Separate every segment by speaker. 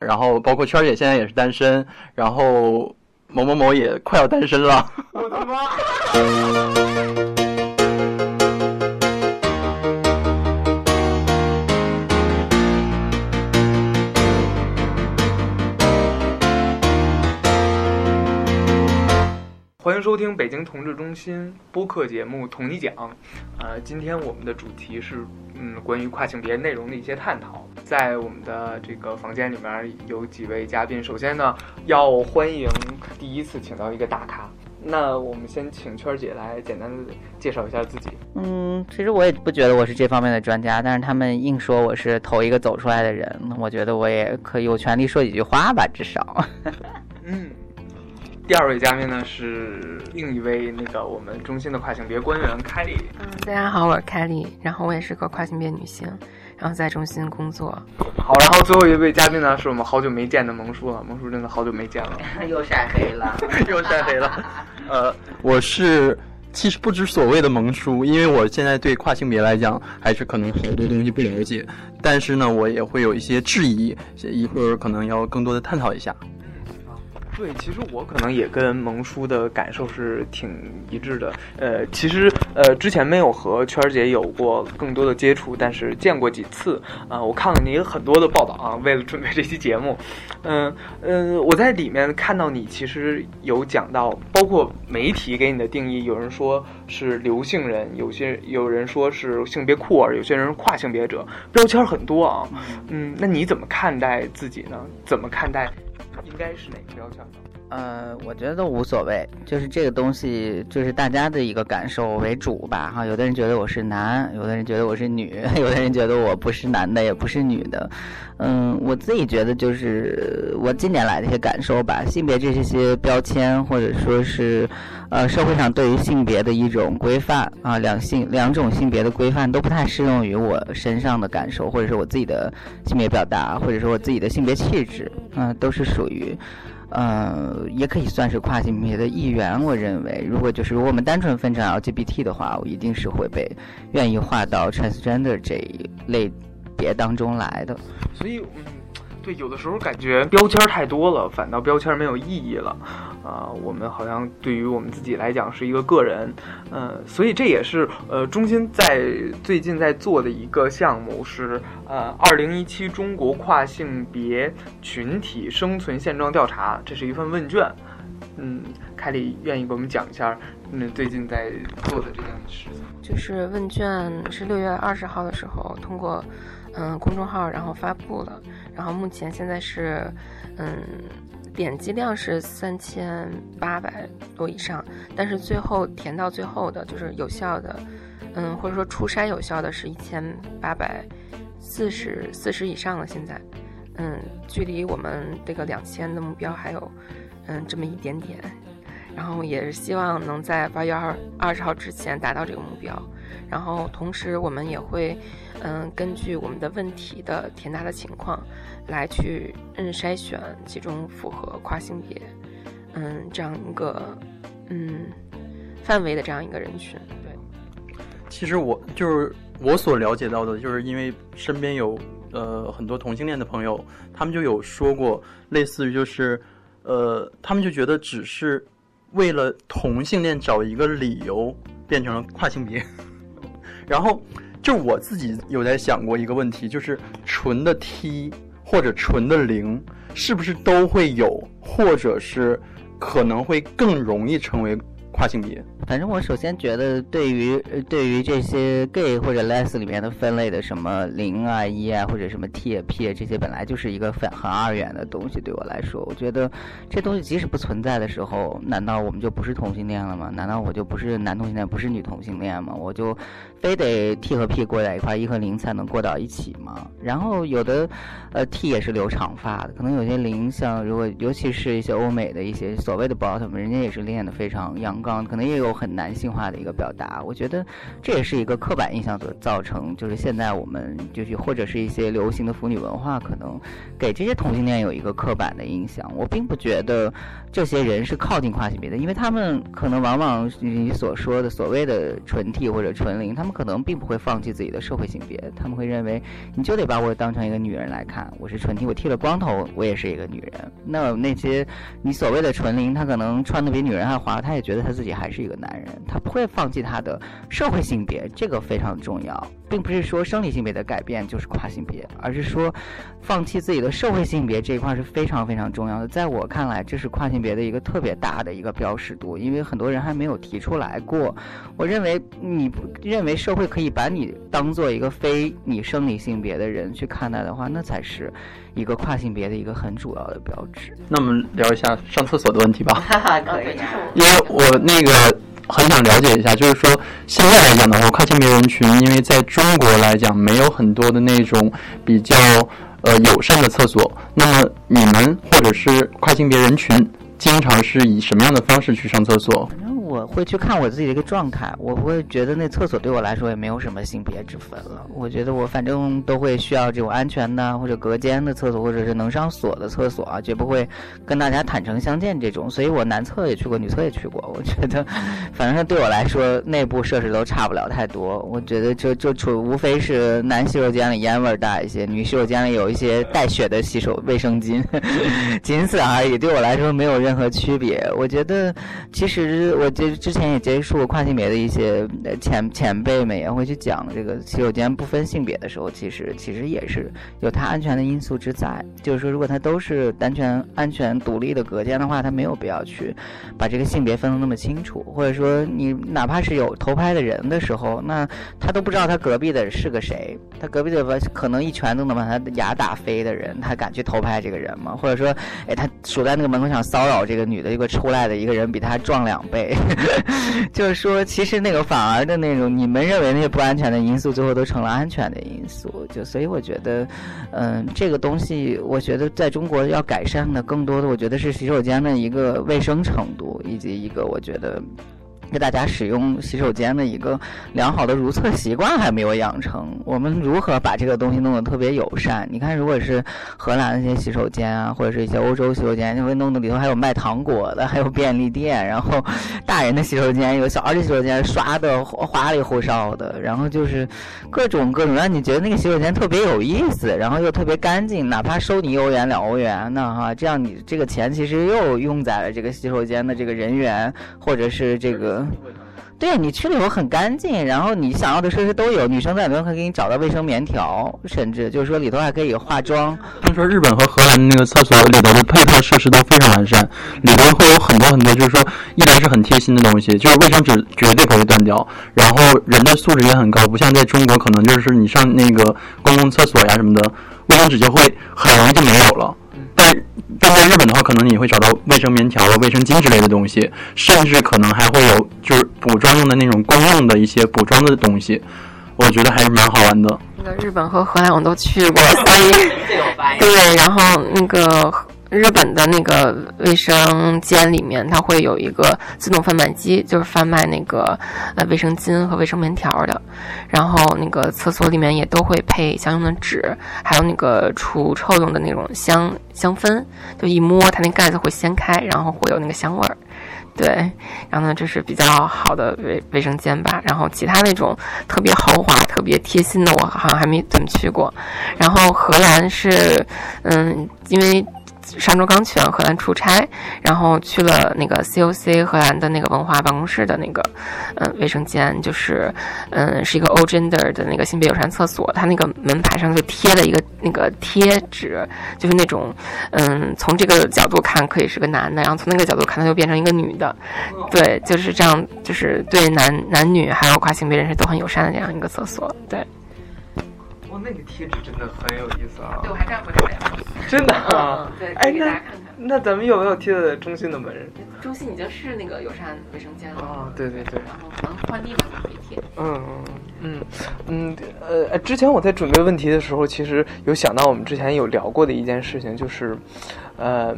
Speaker 1: 然后包括圈儿姐现在也是单身，然后某某某也快要单身了。
Speaker 2: 我的妈！欢迎收听北京同志中心播客节目《同你讲》。呃，今天我们的主题是嗯，关于跨性别内容的一些探讨。在我们的这个房间里面有几位嘉宾，首先呢，要欢迎第一次请到一个大咖。那我们先请圈儿姐来简单的介绍一下自己。
Speaker 3: 嗯，其实我也不觉得我是这方面的专家，但是他们硬说我是头一个走出来的人，我觉得我也可以有权利说几句话吧，至少。
Speaker 2: 嗯。第二位嘉宾呢是另一位那个我们中心的跨性别官员凯莉。
Speaker 4: 嗯，大家好，我是凯莉，然后我也是个跨性别女性，然后在中心工作。
Speaker 2: 好，然后最后一位嘉宾呢是我们好久没见的萌叔了，萌叔真的好久没见了，
Speaker 3: 又晒黑了，
Speaker 1: 又晒黑了。呃，我是其实不知所谓的萌叔，因为我现在对跨性别来讲还是可能好多东西不了解，但是呢，我也会有一些质疑，一会儿可能要更多的探讨一下。
Speaker 2: 对，其实我可能也跟萌叔的感受是挺一致的。呃，其实呃之前没有和圈儿姐有过更多的接触，但是见过几次啊。我看了你很多的报道啊，为了准备这期节目，嗯嗯，我在里面看到你其实有讲到，包括媒体给你的定义，有人说是刘姓人，有些有人说是性别酷儿，有些人是跨性别者，标签很多啊。嗯，那你怎么看待自己呢？怎么看待？应该是哪个标签呢？
Speaker 3: 呃，我觉得都无所谓，就是这个东西，就是大家的一个感受为主吧。哈，有的人觉得我是男，有的人觉得我是女，有的人觉得我不是男的，也不是女的。嗯，我自己觉得就是我近年来的一些感受吧。性别这些标签，或者说是，呃，社会上对于性别的一种规范啊，两性两种性别的规范都不太适用于我身上的感受，或者是我自己的性别表达，或者说我自己的性别气质，嗯，都是属于。呃，也可以算是跨性别的一员。我认为，如果就是如果我们单纯分成 LGBT 的话，我一定是会被愿意划到 transgender 这一类别当中来的。
Speaker 2: 所以，嗯。对，有的时候感觉标签太多了，反倒标签没有意义了。啊，我们好像对于我们自己来讲是一个个人，嗯，所以这也是呃中心在最近在做的一个项目，是呃二零一七中国跨性别群体生存现状调查，这是一份问卷。嗯，凯里愿意给我们讲一下，嗯，最近在做的这件事情。
Speaker 4: 就是问卷是六月二十号的时候通过。嗯，公众号然后发布了，然后目前现在是，嗯，点击量是三千八百多以上，但是最后填到最后的就是有效的，嗯，或者说初筛有效的是一千八百四十四十以上了。现在，嗯，距离我们这个两千的目标还有，嗯，这么一点点，然后也是希望能在八月二二十号之前达到这个目标。然后同时，我们也会，嗯，根据我们的问题的填答的情况，来去嗯筛选其中符合跨性别，嗯这样一个嗯范围的这样一个人群。对，
Speaker 1: 其实我就是我所了解到的，就是因为身边有呃很多同性恋的朋友，他们就有说过，类似于就是呃他们就觉得只是为了同性恋找一个理由变成了跨性别。然后，就我自己有在想过一个问题，就是纯的 T 或者纯的零，是不是都会有，或者是可能会更容易成为。跨性别，
Speaker 3: 反正我首先觉得，对于对于这些 gay 或者 les 里面的分类的什么零啊一啊或者什么 t 啊 p 啊这些，本来就是一个很很二元的东西。对我来说，我觉得这东西即使不存在的时候，难道我们就不是同性恋了吗？难道我就不是男同性恋，不是女同性恋吗？我就非得 t 和 p 过在一块，一和零才能过到一起吗？然后有的呃 t 也是留长发的，可能有些零像如果尤其是一些欧美的一些所谓的 bottom，人家也是练的非常阳。刚，可能也有很男性化的一个表达。我觉得这也是一个刻板印象所造成，就是现在我们就是或者是一些流行的腐女文化，可能给这些同性恋有一个刻板的印象。我并不觉得这些人是靠近跨性别的，因为他们可能往往你所说的所谓的纯 T 或者纯零，他们可能并不会放弃自己的社会性别，他们会认为你就得把我当成一个女人来看，我是纯 T，我剃了光头，我也是一个女人。那那些你所谓的纯零，他可能穿的比女人还滑，他也觉得他自己还是一个男人，他不会放弃他的社会性别，这个非常重要，并不是说生理性别的改变就是跨性别，而是说放弃自己的社会性别这一块是非常非常重要的。在我看来，这是跨性别的一个特别大的一个标识度，因为很多人还没有提出来过。我认为你不认为社会可以把你当做一个非你生理性别的人去看待的话，那才是一个跨性别的一个很主要的标志。
Speaker 1: 那我们聊一下上厕所的问题吧。
Speaker 3: 可以、啊，
Speaker 1: 因为我那个很想了解一下，就是说现在来讲的话，跨性别人群，因为在中国来讲没有很多的那种比较呃友善的厕所。那么你们或者是跨性别人群，经常是以什么样的方式去上厕所？
Speaker 3: 我会去看我自己的一个状态，我不会觉得那厕所对我来说也没有什么性别之分了。我觉得我反正都会需要这种安全的或者隔间的厕所，或者是能上锁的厕所啊，绝不会跟大家坦诚相见这种。所以我男厕也去过，女厕也去过。我觉得，反正对我来说，内部设施都差不了太多。我觉得就就处无非是男洗手间里烟味大一些，女洗手间里有一些带血的洗手卫生巾，仅此而已。对我来说没有任何区别。我觉得其实我。就之前也接触过跨性别的一些前前辈们，也会去讲这个洗手间不分性别的时候，其实其实也是有它安全的因素之在。就是说，如果它都是单全安全独立的隔间的话，它没有必要去把这个性别分得那么清楚。或者说，你哪怕是有偷拍的人的时候，那他都不知道他隔壁的是个谁，他隔壁的可能一拳都能把他牙打飞的人，他敢去偷拍这个人吗？或者说，哎，他守在那个门口想骚扰这个女的，结果出来的一个人比他壮两倍。就是说，其实那个反而的那种，你们认为那些不安全的因素，最后都成了安全的因素。就所以我觉得，嗯，这个东西，我觉得在中国要改善的，更多的，我觉得是洗手间的一个卫生程度，以及一个我觉得。给大家使用洗手间的一个良好的如厕习惯还没有养成，我们如何把这个东西弄得特别友善？你看，如果是荷兰那些洗手间啊，或者是一些欧洲洗手间，就会弄得里头还有卖糖果的，还有便利店，然后大人的洗手间有小孩的洗手间刷的花里胡哨的，然后就是各种各种让你觉得那个洗手间特别有意思，然后又特别干净，哪怕收你一欧元两欧元呢哈，这样你这个钱其实又用在了这个洗手间的这个人员或者是这个。对你去了以后很干净，然后你想要的设施都有，女生在里面可以给你找到卫生棉条，甚至就是说里头还可以化妆。
Speaker 1: 听说日本和荷兰那个厕所里头的配套设施都非常完善，里头会有很多很多，就是说一来是很贴心的东西，就是卫生纸绝对不会断掉，然后人的素质也很高，不像在中国可能就是你上那个公共厕所呀什么的，卫生纸就会很容易就没有了。但但在日本的话，可能你会找到卫生棉条啊、卫生巾之类的东西，甚至可能还会有就是补妆用的那种公用的一些补妆的东西，我觉得还是蛮好玩的。
Speaker 4: 那个日本和荷兰我都去过，所以 对，然后那个。日本的那个卫生间里面，它会有一个自动贩卖机，就是贩卖那个呃卫生巾和卫生棉条的。然后那个厕所里面也都会配相应的纸，还有那个除臭用的那种香香氛，就一摸它那盖子会掀开，然后会有那个香味儿。对，然后呢，这是比较好的卫卫生间吧。然后其他那种特别豪华、特别贴心的，我好像还没怎么去过。然后荷兰是，嗯，因为。上周刚去完荷兰出差，然后去了那个 COC 荷兰的那个文化办公室的那个，嗯，卫生间，就是，嗯，是一个 all gender 的那个性别友善厕所。它那个门牌上就贴了一个那个贴纸，就是那种，嗯，从这个角度看可以是个男的，然后从那个角度看它就变成一个女的，对，就是这样，就是对男男女还有跨性别人士都很友善的这样一个厕所，对。
Speaker 2: 那个贴纸真的很有意思啊！
Speaker 4: 对，我还带回来了。
Speaker 2: 真的啊？
Speaker 4: 对，哎，那
Speaker 2: 那咱们有没有贴在中心的门？
Speaker 4: 中心已经是那个友善卫生间了。啊，
Speaker 2: 对对对。
Speaker 4: 然后可能换地方就可以贴。
Speaker 2: 嗯嗯嗯嗯呃，之前我在准备问题的时候，其实有想到我们之前有聊过的一件事情，就是，嗯，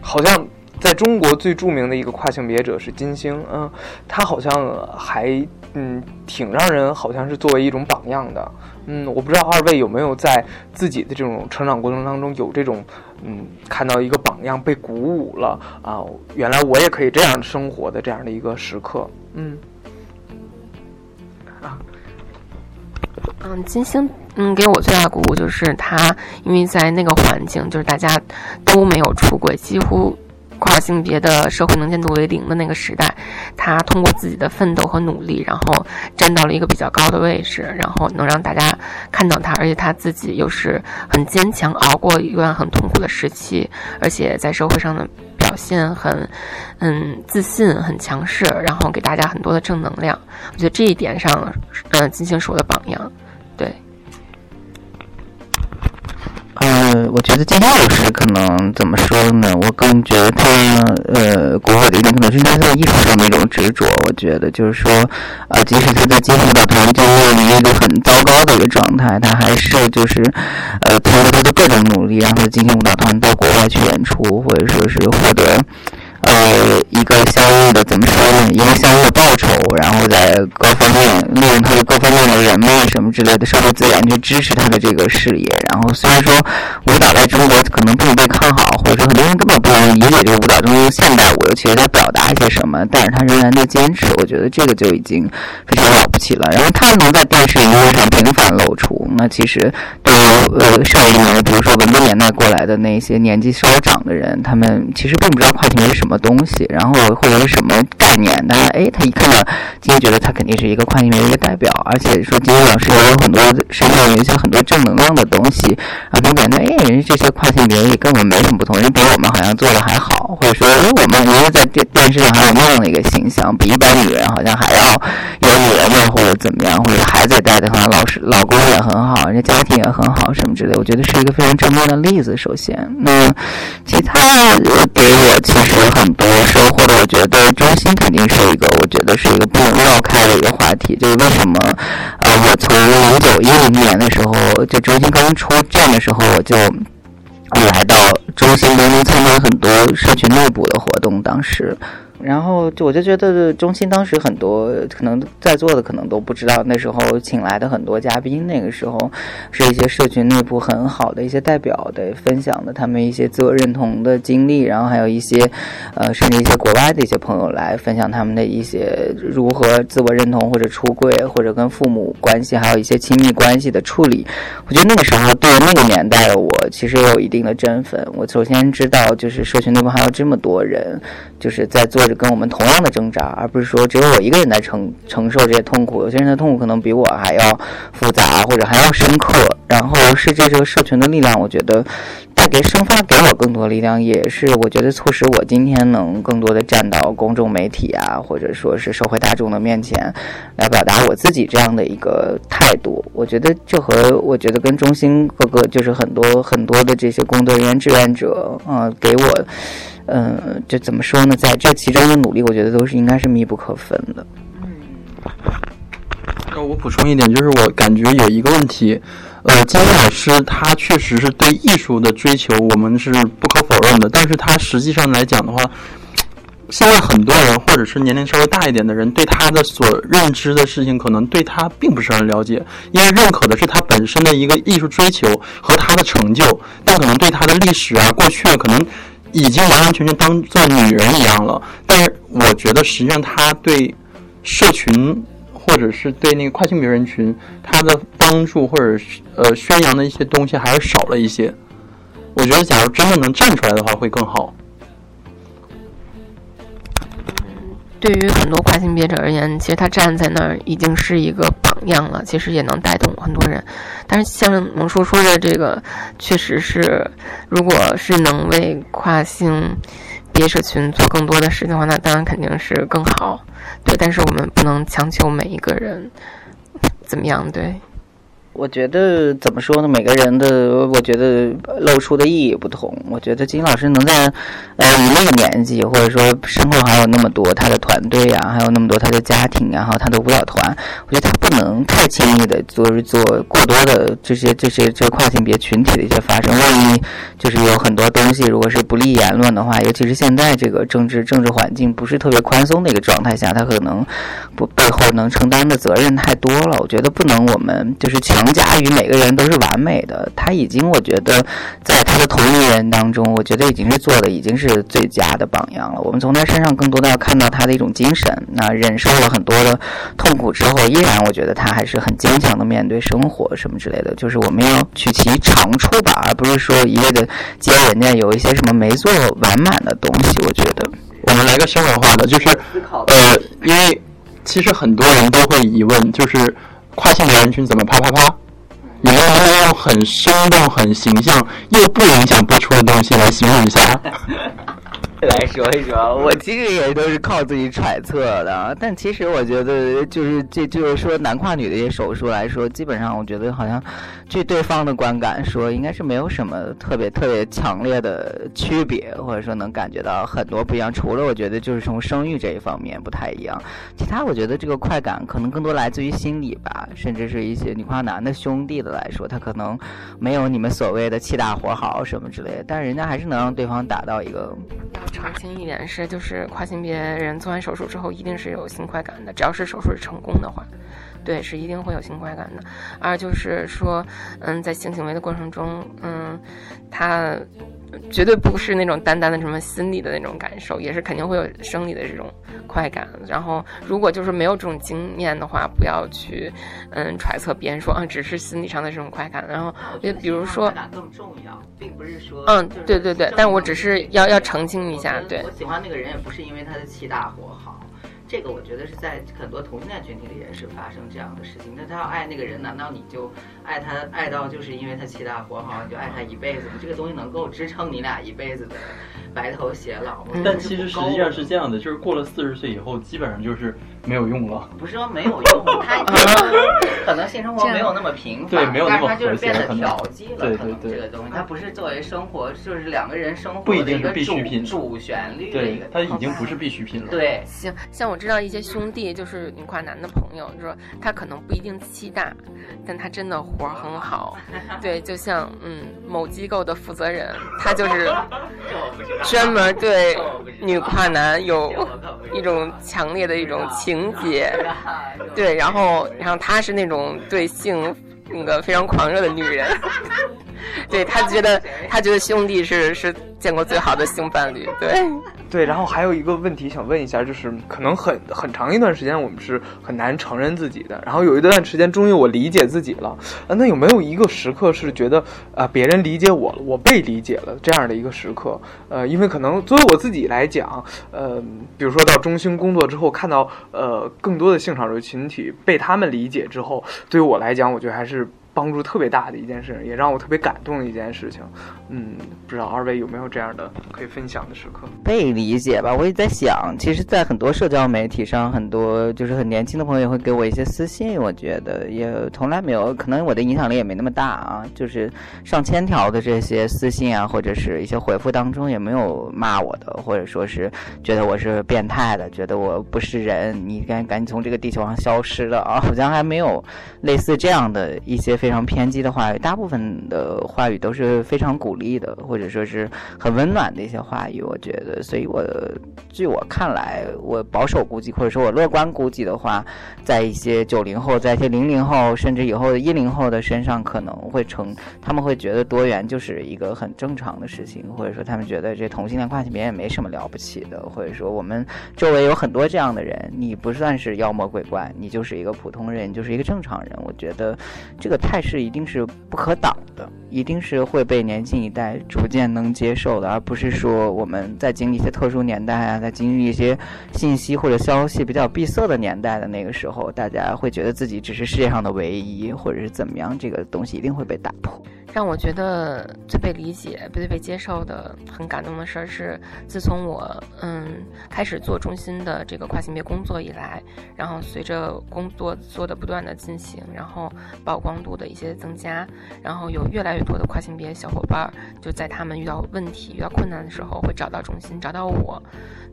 Speaker 2: 好像在中国最著名的一个跨性别者是金星，嗯，他好像还嗯挺让人好像是作为一种榜样的，嗯，我不知道二位有没有在自己的这种成长过程当中有这种嗯看到一个榜样被鼓舞了啊，原来我也可以这样生活的这样的一个时刻，嗯。
Speaker 4: 啊嗯，金星，嗯，给我最大的鼓舞就是他，因为在那个环境，就是大家都没有出轨，几乎跨性别的社会能见度为零的那个时代，他通过自己的奋斗和努力，然后站到了一个比较高的位置，然后能让大家看到他，而且他自己又是很坚强，熬过一段很痛苦的时期，而且在社会上的表现很，嗯，自信，很强势，然后给大家很多的正能量。我觉得这一点上，嗯，金星是我的榜样。对，
Speaker 3: 我觉得金星老师可能怎么说呢？我更觉得他，呃，鼓舞的一点可能是他在艺术上的一种执着。我觉得就是说，呃，即使他在金星舞蹈团就面临一个很糟糕的一个状态，他还是就是，呃，通过他的各种努力，让他的金星舞蹈团到国外去演出，或者说是获得。呃，一个相应的怎么说呢？一个相应的报酬，然后在各方面利用他的各方面的人脉什么之类的社会资源去支持他的这个事业。然后虽然说舞蹈在中国可能并不被看好，或者说很多人根本不能理解这个舞蹈中的现代舞，尤其是在表达一些什么，但是他仍然在坚持。我觉得这个就已经非常了不起了。然后他能在电视荧幕上频繁露出，那其实对于呃上一年，比如说文革年代过来的那些年纪稍长的人，他们其实并不知道跨性别是什么。东西，然后或者是什么概念？但是哎，他一看到金星，觉得他肯定是一个跨性别的一个代表，而且说金星老师也有很多身上有一些很多正能量的东西，啊他感觉哎，人家这些跨性别也跟我们没什么不同，人比我们好像做的还好，或者说哎，我们人家在电电视上还有那样的一个形象，比一般女人好像还要有女人味或者怎么样，或者孩子也带的很好，老师老公也很好，人家家庭也很好什么之类，我觉得是一个非常正面的例子。首先，那其他给我其实很。多收获的，我觉得中心肯定是一个，我觉得是一个不能绕开的一个话题。就是为什么，呃，我从零九一零年的时候，就中心刚出站的时候，我就来到中心联盟参加很多社区内部的活动，当时。然后就我就觉得中心当时很多可能在座的可能都不知道，那时候请来的很多嘉宾，那个时候是一些社群内部很好的一些代表的分享的他们一些自我认同的经历，然后还有一些呃甚至一些国外的一些朋友来分享他们的一些如何自我认同或者出柜或者跟父母关系还有一些亲密关系的处理。我觉得那个时候对那个年代的我其实也有一定的振奋。我首先知道就是社群内部还有这么多人就是在做着。跟我们同样的挣扎，而不是说只有我一个人在承承受这些痛苦。有些人的痛苦可能比我还要复杂，或者还要深刻。然后是这个社群的力量，我觉得给生发给我更多力量，也是我觉得促使我今天能更多的站到公众媒体啊，或者说是社会大众的面前，来表达我自己这样的一个态度。我觉得这和我觉得跟中心各个就是很多很多的这些工作人员、志愿者，嗯，给我。嗯，这怎么说呢？在这其中的努力，我觉得都是应该是密不可分的。嗯，
Speaker 1: 那我补充一点，就是我感觉有一个问题，呃，金老师他确实是对艺术的追求，我们是不可否认的。但是他实际上来讲的话，现在很多人或者是年龄稍微大一点的人，对他的所认知的事情，可能对他并不是很了解，因为认可的是他本身的一个艺术追求和他的成就，但可能对他的历史啊、过去啊，可能。已经完完全全当做女人一样了，但是我觉得实际上他对社群或者是对那个跨性别人群他的帮助或者是呃宣扬的一些东西还是少了一些。我觉得假如真的能站出来的话会更好。
Speaker 4: 对于很多跨性别者而言，其实他站在那儿已经是一个榜样了，其实也能带动很多人。但是像萌叔说的这个，确实是，如果是能为跨性别社群做更多的事情的话，那当然肯定是更好。对，但是我们不能强求每一个人怎么样。对。
Speaker 3: 我觉得怎么说呢？每个人的，我觉得露出的意义不同。我觉得金老师能在，呃，你那个年纪，或者说身后还有那么多他的团队啊，还有那么多他的家庭啊，还有他的舞蹈团，我觉得他不能太轻易的就是做过多的这些这些这跨性别群体的一些发声。万一就是有很多东西，如果是不利言论的话，尤其是现在这个政治政治环境不是特别宽松的一个状态下，他可能不背后能承担的责任太多了。我觉得不能我们就是强。强加于每个人都是完美的，他已经我觉得在他的同龄人当中，我觉得已经是做的已经是最佳的榜样了。我们从他身上更多的要看到他的一种精神，那忍受了很多的痛苦之后，依然我觉得他还是很坚强的面对生活什么之类的。就是我们要取其长处吧，而不是说一味的接人家有一些什么没做完满的东西。我觉得
Speaker 1: 我们来个生活化的，就是呃，因为其实很多人都会疑问，就是。跨性别人群怎么啪啪啪？你们能不能用很生动、很形象又不影响播出的东西来形容一下？
Speaker 3: 来说一说，我其实也都是靠自己揣测的。但其实我觉得，就是这就是说男跨女的一些手术来说，基本上我觉得好像，据对方的观感说，应该是没有什么特别特别强烈的区别，或者说能感觉到很多不一样。除了我觉得就是从生育这一方面不太一样，其他我觉得这个快感可能更多来自于心理吧，甚至是一些女跨男的兄弟的来说，他可能没有你们所谓的气大活好什么之类的，但是人家还是能让对方达到一个。
Speaker 4: 澄清一点是，就是跨性别人做完手术之后，一定是有性快感的。只要是手术成功的话，对，是一定会有性快感的。二就是说，嗯，在性行为的过程中，嗯，他。绝对不是那种单单的什么心理的那种感受，也是肯定会有生理的这种快感。然后，如果就是没有这种经验的话，不要去嗯揣测别人说啊，只是心理上的这种快感。然后，就比如说，
Speaker 3: 更重要，并不是说
Speaker 4: 嗯，对对对，但我只是要要澄清一下，对，
Speaker 3: 我喜欢那个人也不是因为他的气大活好。这个我觉得是在很多同性恋群体里也是发生这样的事情。那他要爱那个人，难道你就爱他爱到就是因为他气大活好，你就爱他一辈子吗？这个东西能够支撑你俩一辈子的白头偕老吗？
Speaker 1: 但其实实际上是这样的，就是过了四十岁以后，基本上就是没有用了。
Speaker 3: 不是说没有用，他可能性生活没有那么频繁，
Speaker 1: 对，没有那么
Speaker 3: 和谐，变得调剂了。
Speaker 1: 对对对，
Speaker 3: 这个东西它不是作为生活，就是两个人生活
Speaker 1: 不一定是必需品，
Speaker 3: 主旋律。
Speaker 1: 对，它已经不是必需品了。
Speaker 3: 对，
Speaker 4: 行，像我知道一些兄弟。就是女跨男的朋友，就说他可能不一定气大，但他真的活儿很好。对，就像嗯，某机构的负责人，他就是专门对女跨男有一种强烈的一种情节。对，然后然后她是那种对性那个非常狂热的女人。对她觉得她觉得兄弟是是见过最好的性伴侣。对。
Speaker 2: 对，然后还有一个问题想问一下，就是可能很很长一段时间我们是很难承认自己的，然后有一段时间终于我理解自己了，啊，那有没有一个时刻是觉得啊别人理解我了，我被理解了这样的一个时刻？呃，因为可能作为我自己来讲，呃，比如说到中心工作之后，看到呃更多的性少数群体被他们理解之后，对于我来讲，我觉得还是。帮助特别大的一件事，也让我特别感动的一件事情。嗯，不知道二位有没有这样的可以分享的时刻？
Speaker 3: 被理解吧，我也在想，其实，在很多社交媒体上，很多就是很年轻的朋友会给我一些私信，我觉得也从来没有，可能我的影响力也没那么大啊。就是上千条的这些私信啊，或者是一些回复当中，也没有骂我的，或者说是觉得我是变态的，觉得我不是人，你赶赶紧从这个地球上消失了啊！好像还没有类似这样的一些。非常偏激的话语，大部分的话语都是非常鼓励的，或者说是很温暖的一些话语。我觉得，所以我据我看来，我保守估计，或者说我乐观估计的话，在一些九零后，在一些零零后，甚至以后的一零后的身上，可能会成，他们会觉得多元就是一个很正常的事情，或者说他们觉得这同性恋跨性别也没什么了不起的，或者说我们周围有很多这样的人，你不算是妖魔鬼怪，你就是一个普通人，就是一个正常人。我觉得这个太。态势一定是不可挡的，一定是会被年轻一代逐渐能接受的，而不是说我们在经历一些特殊年代啊，在经历一些信息或者消息比较闭塞的年代的那个时候，大家会觉得自己只是世界上的唯一，或者是怎么样，这个东西一定会被打破。
Speaker 4: 让我觉得最被理解、最被接受的、很感动的事儿是，自从我嗯开始做中心的这个跨性别工作以来，然后随着工作做的不断的进行，然后曝光度的一些增加，然后有越来越多的跨性别小伙伴就在他们遇到问题、遇到困难的时候会找到中心，找到我。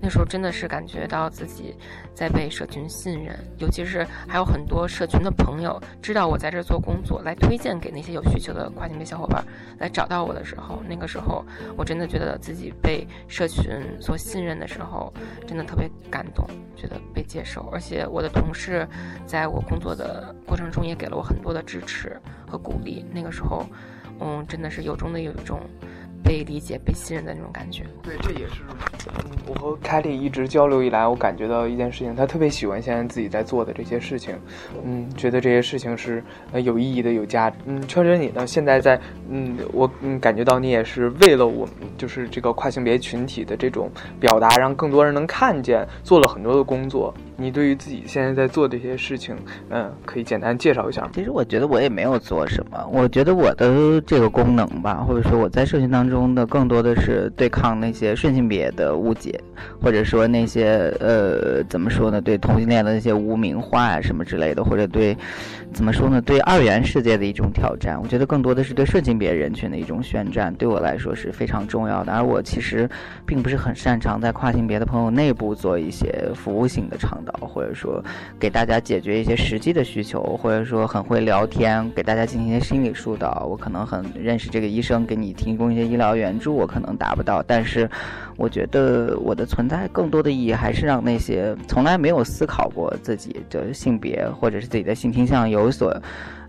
Speaker 4: 那时候真的是感觉到自己在被社群信任，尤其是还有很多社群的朋友知道我在这做工作，来推荐给那些有需求的跨性别小小伙伴来找到我的时候，那个时候我真的觉得自己被社群所信任的时候，真的特别感动，觉得被接受，而且我的同事在我工作的过程中也给了我很多的支持和鼓励。那个时候，嗯，真的是由衷的有一种。被理解、被信任的那种感觉。
Speaker 2: 对，这也是我和凯莉一直交流以来，我感觉到一件事情，他特别喜欢现在自己在做的这些事情，嗯，觉得这些事情是呃有意义的、有价值。嗯，确实你呢？现在在嗯，我嗯感觉到你也是为了我们，就是这个跨性别群体的这种表达，让更多人能看见，做了很多的工作。你对于自己现在在做这些事情，嗯，可以简单介绍一下吗？
Speaker 3: 其实我觉得我也没有做什么，我觉得我的这个功能吧，或者说我在社群当中的更多的是对抗那些顺性别的误解，或者说那些呃怎么说呢，对同性恋的那些污名化啊什么之类的，或者对怎么说呢，对二元世界的一种挑战。我觉得更多的是对顺性别人群的一种宣战，对我来说是非常重要的。而我其实并不是很擅长在跨性别的朋友内部做一些服务性的场或者说，给大家解决一些实际的需求，或者说很会聊天，给大家进行一些心理疏导。我可能很认识这个医生，给你提供一些医疗援助，我可能达不到。但是，我觉得我的存在更多的意义还是让那些从来没有思考过自己的性别或者是自己的性倾向有所，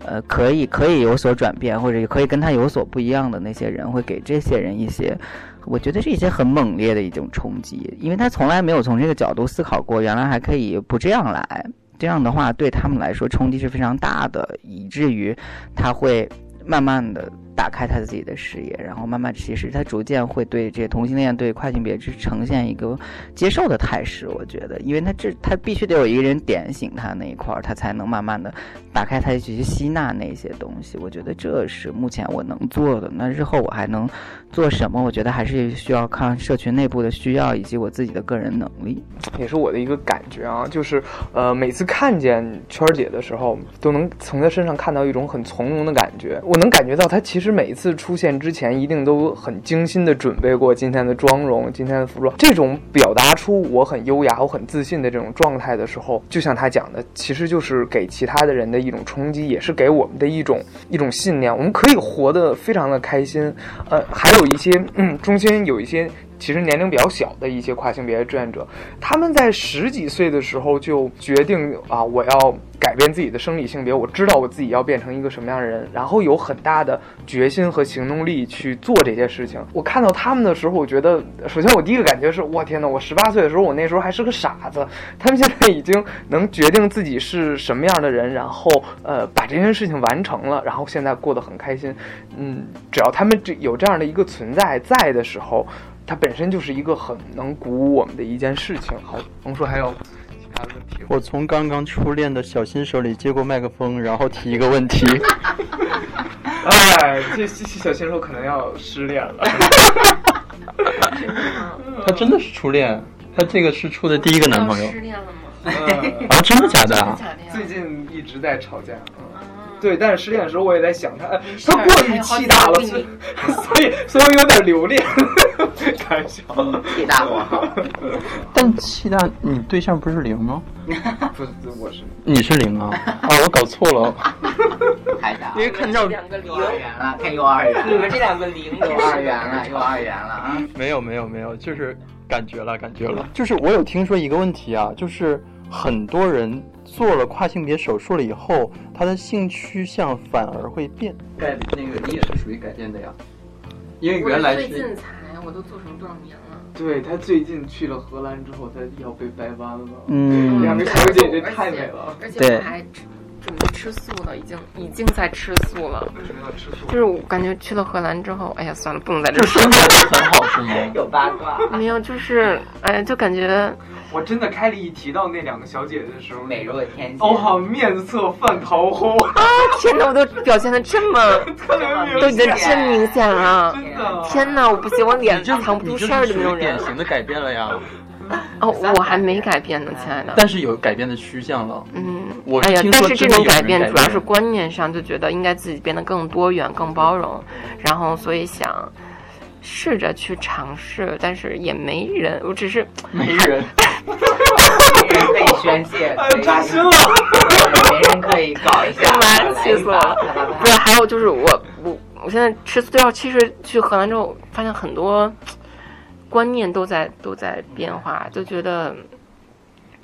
Speaker 3: 呃，可以可以有所转变，或者可以跟他有所不一样的那些人，会给这些人一些。我觉得是一些很猛烈的一种冲击，因为他从来没有从这个角度思考过，原来还可以不这样来。这样的话，对他们来说冲击是非常大的，以至于他会慢慢的。打开他自己的视野，然后慢慢其实他逐渐会对这些同性恋、对跨性别是呈现一个接受的态势。我觉得，因为他这他必须得有一个人点醒他那一块儿，他才能慢慢的打开他去吸纳那些东西。我觉得这是目前我能做的。那日后我还能做什么？我觉得还是需要看社群内部的需要以及我自己的个人能力。
Speaker 2: 也是我的一个感觉啊，就是呃，每次看见圈儿姐的时候，都能从她身上看到一种很从容的感觉。我能感觉到她其实。其实每一次出现之前，一定都很精心的准备过今天的妆容、今天的服装。这种表达出我很优雅、我很自信的这种状态的时候，就像他讲的，其实就是给其他的人的一种冲击，也是给我们的一种一种信念。我们可以活得非常的开心。呃，还有一些，嗯，中间有一些。其实年龄比较小的一些跨性别的志愿者，他们在十几岁的时候就决定啊，我要改变自己的生理性别，我知道我自己要变成一个什么样的人，然后有很大的决心和行动力去做这些事情。我看到他们的时候，我觉得，首先我第一个感觉是，我天呐，我十八岁的时候，我那时候还是个傻子，他们现在已经能决定自己是什么样的人，然后呃把这件事情完成了，然后现在过得很开心。嗯，只要他们这有这样的一个存在在的时候。它本身就是一个很能鼓舞我们的一件事情。好，甭说还有其他的问题。
Speaker 1: 我从刚刚初恋的小新手里接过麦克风，然后提一个问题。
Speaker 2: 哎，这小新手可能要失恋了。
Speaker 1: 他真的是初恋？他这个是处的第一个男朋友？
Speaker 4: 失恋了吗？
Speaker 1: 啊，真的假的？
Speaker 2: 最近一直在吵架。对，但是失恋的时候我也在想他，他过于气大了，所以 所以我有点留恋。开玩笑，
Speaker 3: 气大我。
Speaker 1: 但气大，你对象不是零吗？
Speaker 2: 不是，我是。
Speaker 1: 你是零啊？啊，我搞错了。
Speaker 3: 太大。
Speaker 4: 因为看到
Speaker 3: 两个幼儿园了，看幼儿园。
Speaker 4: 你们这两个零，
Speaker 3: 幼儿园了，幼儿园了啊！
Speaker 1: 没有，没有，没有，就是感觉了，感觉了。就是我有听说一个问题啊，就是很多人。做了跨性别手术了以后，他的性趋向反而会变。改那个你也是属于改变的呀，因为原来
Speaker 4: 最近才，我都做成多少年了？
Speaker 2: 对他最近去了荷兰之后，他要被掰弯了。嗯，两个小姐姐太美了，
Speaker 4: 而且我还准备吃素了，已经已经在吃素了。
Speaker 2: 为什么要吃素？
Speaker 4: 就是我感觉去了荷兰之后，哎呀，算了，不能在这
Speaker 1: 就
Speaker 4: 说
Speaker 1: 身材都很好是吗？
Speaker 3: 有八卦。
Speaker 4: 没有，就是哎呀，就感觉
Speaker 2: 我真的开了一提到那两个小姐姐的时候，
Speaker 3: 美若天仙。
Speaker 2: 哦，好面色泛桃红，啊
Speaker 4: 天哪，我都表现的这么
Speaker 2: 特别明显，
Speaker 4: 都已经真明显了。
Speaker 2: 真的。
Speaker 4: 天哪，我不行，我脸
Speaker 1: 你就
Speaker 4: 藏不住事儿的那种
Speaker 1: 人典。型的改变了呀，
Speaker 4: 哦，我还没改变呢，亲爱的。
Speaker 1: 但是有改变的趋向了。
Speaker 4: 嗯。
Speaker 1: 我，
Speaker 4: 哎呀
Speaker 1: 听，
Speaker 4: 但是这种改变主要是观念上，就觉得应该自己变得更多元、更包容，然后所以想试着去尝试，但是也没人，我只是
Speaker 1: 没人，
Speaker 3: 没人可以宣泄，
Speaker 2: 哎，扎心了。
Speaker 3: 没人可以搞一下，
Speaker 4: 干嘛气死我了不是，还有就是我我我现在吃素料，其实去荷兰之后发现很多观念都在都在变化，就觉得，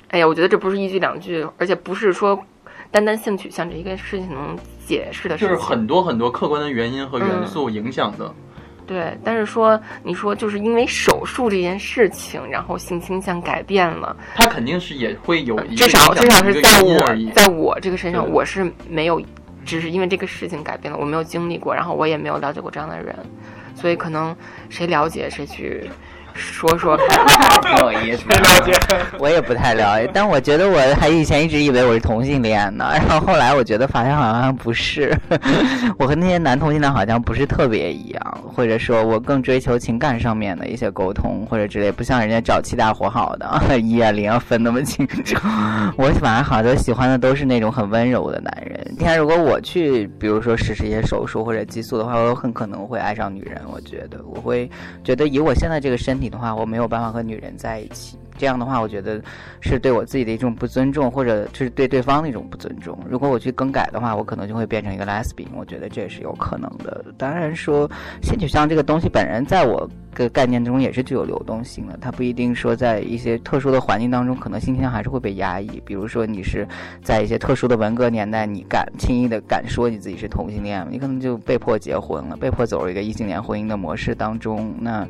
Speaker 4: 哎呀，我觉得这不是一句两句，而且不是说单单性取向这一个事情能解释的事情，
Speaker 1: 就是很多很多客观的原因和元素影响的。
Speaker 4: 对。但是说你说就是因为手术这件事情，然后性倾向改变了，
Speaker 1: 他肯定是也会有一
Speaker 4: 至少至少是在我。在我这个身上，我是没有，只是因为这个事情改变了，我没有经历过，然后我也没有了解过这样的人，所以可能谁了解谁去说说看。
Speaker 3: 挺有意思的。我也不太了解，但我觉得我还以前一直以为我是同性恋呢，然后后来我觉得发现好像不是，我和那些男同性恋好像不是特别一样，或者说我更追求情感上面的一些沟通或者之类，不像人家找七大活好的一啊零啊分那么清楚。我反而好像喜欢的都是那种很温柔的男人。你看，如果我去，比如说实施一些手术或者激素的话，我很可能会爱上女人。我觉得我会觉得以我现在这个身体的话，我没有办法和女人在一起。这样的话，我觉得是对我自己的一种不尊重，或者就是对对方的一种不尊重。如果我去更改的话，我可能就会变成一个 lesbian。我觉得这也是有可能的。当然说，性取向这个东西本人在我的概念中也是具有流动性的，它不一定说在一些特殊的环境当中，可能性倾向还是会被压抑。比如说你是在一些特殊的文革年代，你敢轻易的敢说你自己是同性恋，你可能就被迫结婚了，被迫走入一个异性恋婚姻的模式当中。那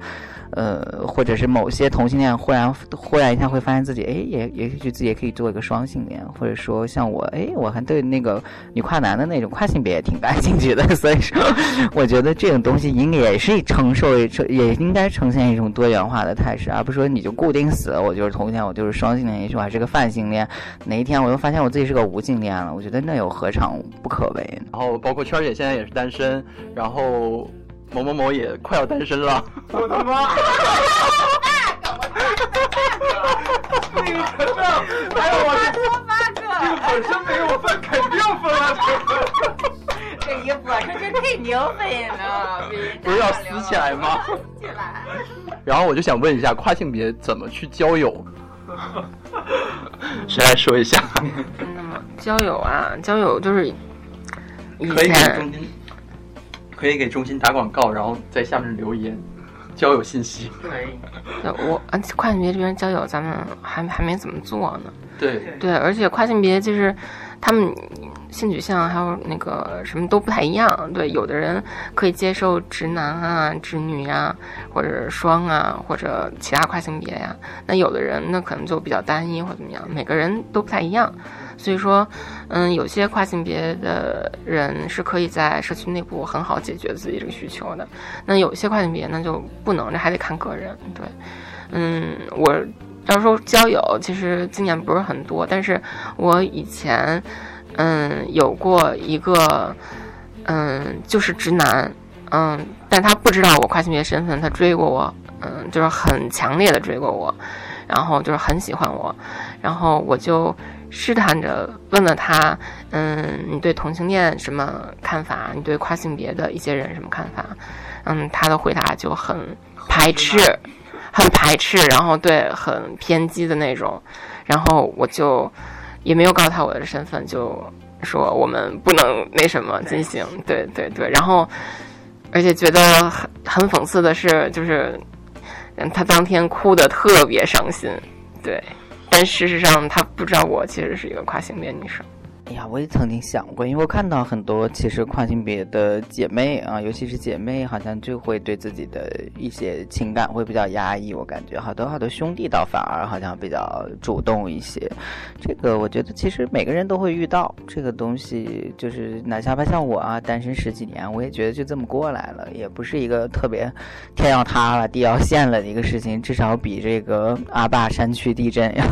Speaker 3: 呃，或者是某些同性恋忽然忽然一下会发现自己，哎，也也许自己也可以做一个双性恋，或者说像我，哎，我还对那个女跨男的那种跨性别也挺感兴趣的，所以说，我觉得这种东西应该也是承受一也应该呈现一种多元化的态势，而不是说你就固定死了，我就是同性恋，我就是双性恋，也许我还是个泛性恋，哪一天我又发现我自己是个无性恋了，我觉得那又何尝不可为呢？
Speaker 1: 然后包括圈姐现在也是单身，然后某某某也快要单身了。
Speaker 2: 我的妈！那个，还有我这这个本身没有分，肯定分啊！
Speaker 3: 这衣服这这肯定分了，
Speaker 1: 不是要撕起来吗？
Speaker 3: 起来。
Speaker 1: 然后我就想问一下，跨性别怎么去交友？谁来说一下？
Speaker 4: 真的吗？交友啊，交友就是以
Speaker 1: 可以给
Speaker 4: 前
Speaker 1: 中心，可以给中心打广告，然后在下面留言，交友信息。
Speaker 4: 对我啊，跨性别这边交友，咱们还还没怎么做呢。
Speaker 1: 对，
Speaker 4: 对，而且跨性别就是他们性取向还有那个什么都不太一样。对，有的人可以接受直男啊、直女啊，或者是双啊，或者其他跨性别呀、那有的人那可能就比较单一或怎么样，每个人都不太一样。所以说，嗯，有些跨性别的人是可以在社区内部很好解决自己这个需求的。那有一些跨性别那就不能，这还得看个人。对，嗯，我要说交友，其实经验不是很多，但是我以前，嗯，有过一个，嗯，就是直男，嗯，但他不知道我跨性别身份，他追过我，嗯，就是很强烈的追过我，然后就是很喜欢我，然后我就试探着问了他，嗯，你对同性恋什么看法？你对跨性别的一些人什么看法？嗯，他的回答就很排斥，很排斥，然后对很偏激的那种，然后我就也没有告诉他我的身份，就说我们不能那什么进行，对。对对，然后而且觉得很很讽刺的是，就是嗯他当天哭的特别伤心，对，但事实上他不知道我其实是一个跨性别女生，
Speaker 3: 哎呀，我也曾经想过，因为我看到很多其实跨性别的姐妹啊，尤其是姐妹，好像就会对自己的一些情感会比较压抑。我感觉好多好多兄弟倒反而好像比较主动一些。这个我觉得其实每个人都会遇到这个东西，就是哪怕像我啊，单身十几年，我也觉得就这么过来了，也不是一个特别天要塌了地要陷了的一个事情，至少比这个阿坝山区地震要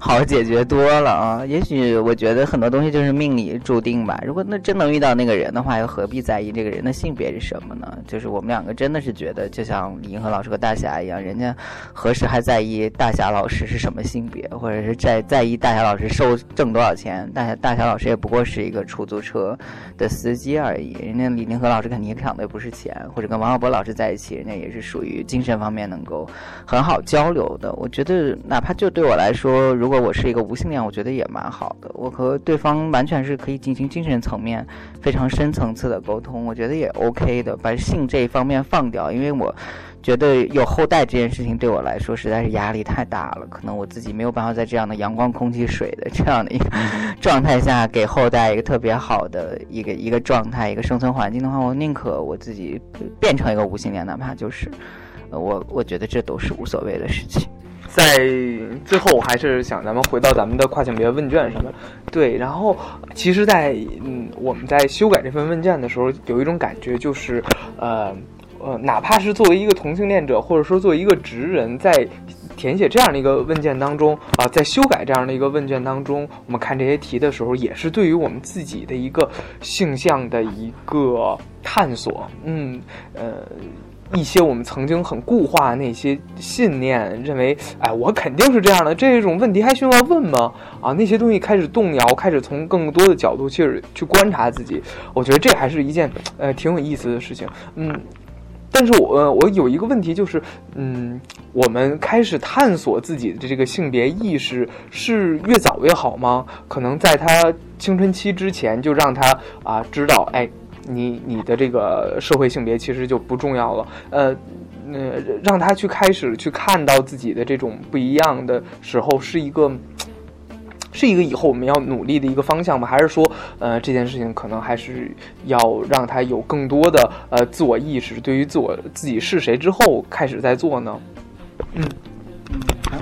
Speaker 3: 好解决多了啊。也许我觉得很多东西。就是命里注定吧。如果那真能遇到那个人的话，又何必在意这个人的性别是什么呢？就是我们两个真的是觉得，就像李银河老师和大侠一样，人家何时还在意大侠老师是什么性别，或者是在在意大侠老师收挣多少钱？大侠大侠老师也不过是一个出租车的司机而已。人家李银河老师肯定想的不是钱，或者跟王小波老师在一起，人家也是属于精神方面能够很好交流的。我觉得，哪怕就对我来说，如果我是一个无性恋，我觉得也蛮好的。我和对方。完全是可以进行精神层面非常深层次的沟通，我觉得也 OK 的。把性这一方面放掉，因为我觉得有后代这件事情对我来说实在是压力太大了。可能我自己没有办法在这样的阳光、空气、水的这样的一个 状态下给后代一个特别好的一个一个状态、一个生存环境的话，我宁可我自己变成一个无性恋，哪怕就是我，我觉得这都是无所谓的事情。
Speaker 2: 在最后，我还是想咱们回到咱们的跨性别问卷上面。对，然后其实，在嗯，我们在修改这份问卷的时候，有一种感觉，就是呃呃，哪怕是作为一个同性恋者，或者说作为一个直人，在填写这样的一个问卷当中啊，在修改这样的一个问卷当中，我们看这些题的时候，也是对于我们自己的一个性向的一个探索。嗯呃。一些我们曾经很固化那些信念，认为，哎，我肯定是这样的，这种问题还需要问吗？啊，那些东西开始动摇，开始从更多的角度去去观察自己。我觉得这还是一件呃挺有意思的事情。嗯，但是我我有一个问题就是，嗯，我们开始探索自己的这个性别意识是越早越好吗？可能在他青春期之前就让他啊知道，哎。你你的这个社会性别其实就不重要了，呃，呃，让他去开始去看到自己的这种不一样的时候，是一个，是一个以后我们要努力的一个方向吗？还是说，呃，这件事情可能还是要让他有更多的呃自我意识，对于自我自己是谁之后开始在做呢？嗯。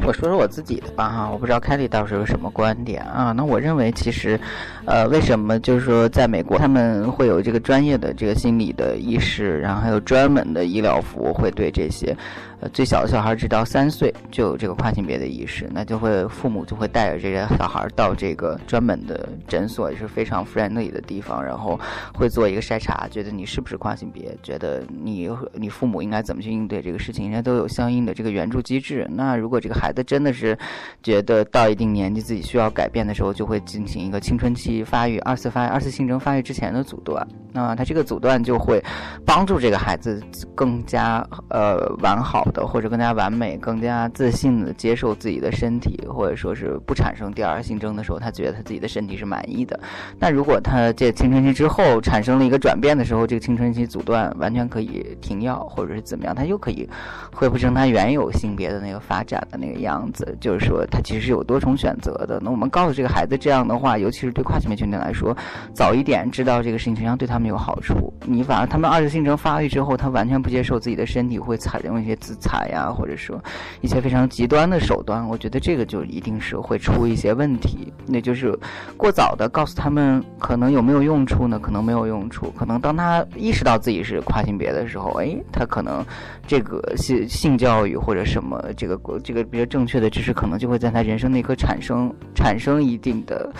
Speaker 3: 我说说我自己的吧哈，我不知道凯莉到时候有什么观点啊？那我认为其实，呃，为什么就是说在美国他们会有这个专业的这个心理的医师，然后还有专门的医疗服务会对这些。呃，最小的小孩直到三岁就有这个跨性别的意识，那就会父母就会带着这些小孩到这个专门的诊所，也是非常 friendly 的地方，然后会做一个筛查，觉得你是不是跨性别，觉得你你父母应该怎么去应对这个事情，人家都有相应的这个援助机制。那如果这个孩子真的是觉得到一定年纪自己需要改变的时候，就会进行一个青春期发育、二次发育、二次性征发育之前的阻断。那他这个阻断就会帮助这个孩子更加呃完好。或者更加完美、更加自信的接受自己的身体，或者说是不产生第二性征的时候，他觉得他自己的身体是满意的。那如果他这青春期之后产生了一个转变的时候，这个青春期阻断完全可以停药，或者是怎么样，他又可以恢复成他原有性别的那个发展的那个样子。就是说，他其实是有多重选择的。那我们告诉这个孩子这样的话，尤其是对跨性别群体来说，早一点知道这个事情，实际上对他们有好处。你反而他们二次性征发育之后，他完全不接受自己的身体，会采用一些自残呀，或者说一些非常极端的手段，我觉得这个就一定是会出一些问题。那就是过早的告诉他们，可能有没有用处呢？可能没有用处。可能当他意识到自己是跨性别的时候，哎，他可能这个性性教育或者什么这个这个比较正确的知识，可能就会在他人生那一刻产生产生一定的。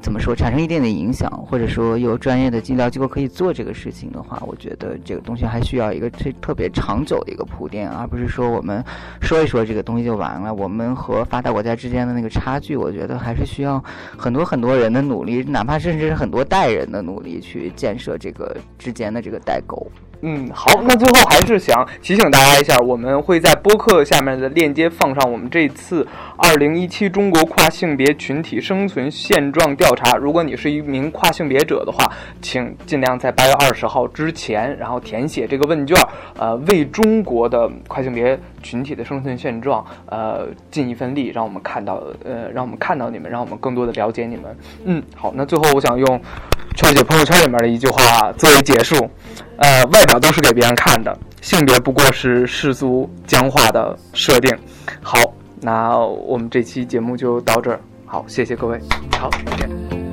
Speaker 3: 怎么说产生一定的影响，或者说有专业的医疗机构可以做这个事情的话，我觉得这个东西还需要一个特特别长久的一个铺垫，而不是说我们说一说这个东西就完了。我们和发达国家之间的那个差距，我觉得还是需要很多很多人的努力，哪怕甚至是很多代人的努力去建设这个之间的这个代沟。
Speaker 2: 嗯，好，那最后还是想提醒大家一下，我们会在播客下面的链接放上我们这次二零一七中国跨性别群体生存现状调查。如果你是一名跨性别者的话，请尽量在八月二十号之前，然后填写这个问卷，呃，为中国的跨性别群体的生存现状，呃，尽一份力，让我们看到，呃，让我们看到你们，让我们更多的了解你们。嗯，好，那最后我想用圈姐朋友圈里面的一句话作为结束。呃，外表都是给别人看的，性别不过是世俗僵化的设定。好，那我们这期节目就到这儿。好，谢谢各位。好，再见。